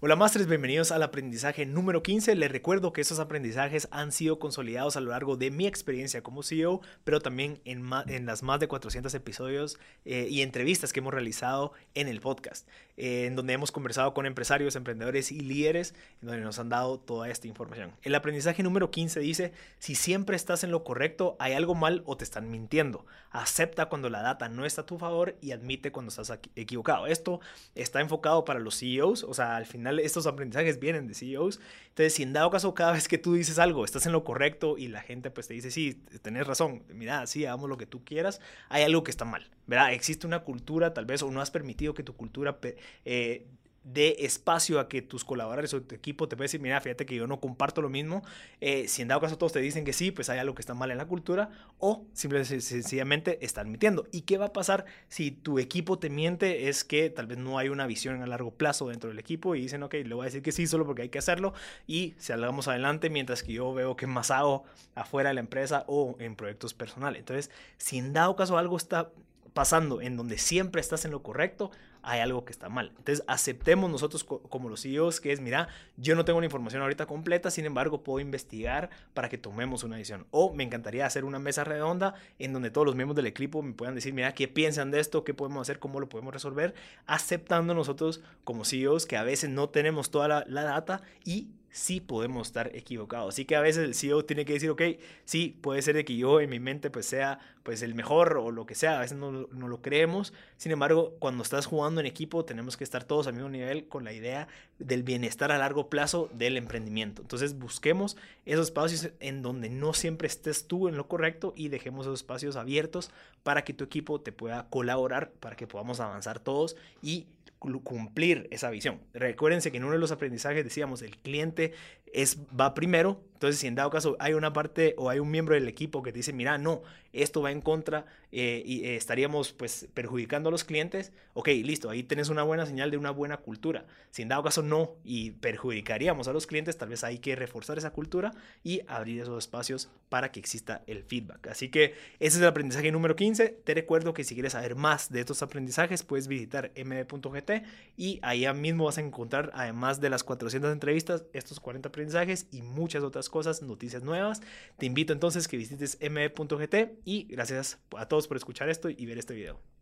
Hola Masters, bienvenidos al aprendizaje número 15. Les recuerdo que esos aprendizajes han sido consolidados a lo largo de mi experiencia como CEO, pero también en, en las más de 400 episodios eh, y entrevistas que hemos realizado en el podcast, eh, en donde hemos conversado con empresarios, emprendedores y líderes, en donde nos han dado toda esta información. El aprendizaje número 15 dice, si siempre estás en lo correcto, hay algo mal o te están mintiendo. Acepta cuando la data no está a tu favor y admite cuando estás equivocado. Esto está enfocado para los CEOs, o sea, al final estos aprendizajes vienen de CEOs. Entonces, si en dado caso cada vez que tú dices algo, estás en lo correcto y la gente pues te dice, sí, tenés razón, mira, sí, hagamos lo que tú quieras, hay algo que está mal, ¿verdad? Existe una cultura tal vez o no has permitido que tu cultura eh, de espacio a que tus colaboradores o tu equipo te pueda decir, mira, fíjate que yo no comparto lo mismo. Eh, si en dado caso todos te dicen que sí, pues hay algo que está mal en la cultura o simplemente sencillamente están mintiendo. ¿Y qué va a pasar si tu equipo te miente? Es que tal vez no hay una visión a largo plazo dentro del equipo y dicen, ok, le voy a decir que sí solo porque hay que hacerlo y salgamos adelante mientras que yo veo que más hago afuera de la empresa o en proyectos personales. Entonces, si en dado caso algo está pasando en donde siempre estás en lo correcto, hay algo que está mal. Entonces, aceptemos nosotros como los CEOs que es, mira, yo no tengo la información ahorita completa, sin embargo, puedo investigar para que tomemos una decisión. O me encantaría hacer una mesa redonda en donde todos los miembros del equipo me puedan decir, mira, ¿qué piensan de esto? ¿Qué podemos hacer? ¿Cómo lo podemos resolver? Aceptando nosotros como CEOs que a veces no tenemos toda la, la data y sí podemos estar equivocados. Así que a veces el CEO tiene que decir, ok, sí, puede ser de que yo en mi mente pues sea pues el mejor o lo que sea, a veces no, no, lo creemos. Sin embargo, cuando estás jugando en equipo tenemos que estar todos al mismo nivel con la idea del bienestar a largo plazo del emprendimiento. Entonces busquemos esos espacios en donde no siempre estés tú en lo correcto y dejemos esos espacios abiertos para que tu equipo te pueda colaborar, para que podamos avanzar todos y cumplir esa visión. Recuérdense que en uno de los aprendizajes decíamos, el cliente es, va primero, entonces si en dado caso hay una parte o hay un miembro del equipo que te dice, mira, no, esto va en contra eh, y eh, estaríamos pues perjudicando a los clientes, ok, listo, ahí tienes una buena señal de una buena cultura. Si en dado caso no y perjudicaríamos a los clientes, tal vez hay que reforzar esa cultura y abrir esos espacios para que exista el feedback. Así que ese es el aprendizaje número 15. Te recuerdo que si quieres saber más de estos aprendizajes, puedes visitar md.gt y ahí mismo vas a encontrar, además de las 400 entrevistas, estos 40 aprendizajes y muchas otras cosas, noticias nuevas. Te invito entonces que visites md.gt y gracias a todos por escuchar esto y ver este video.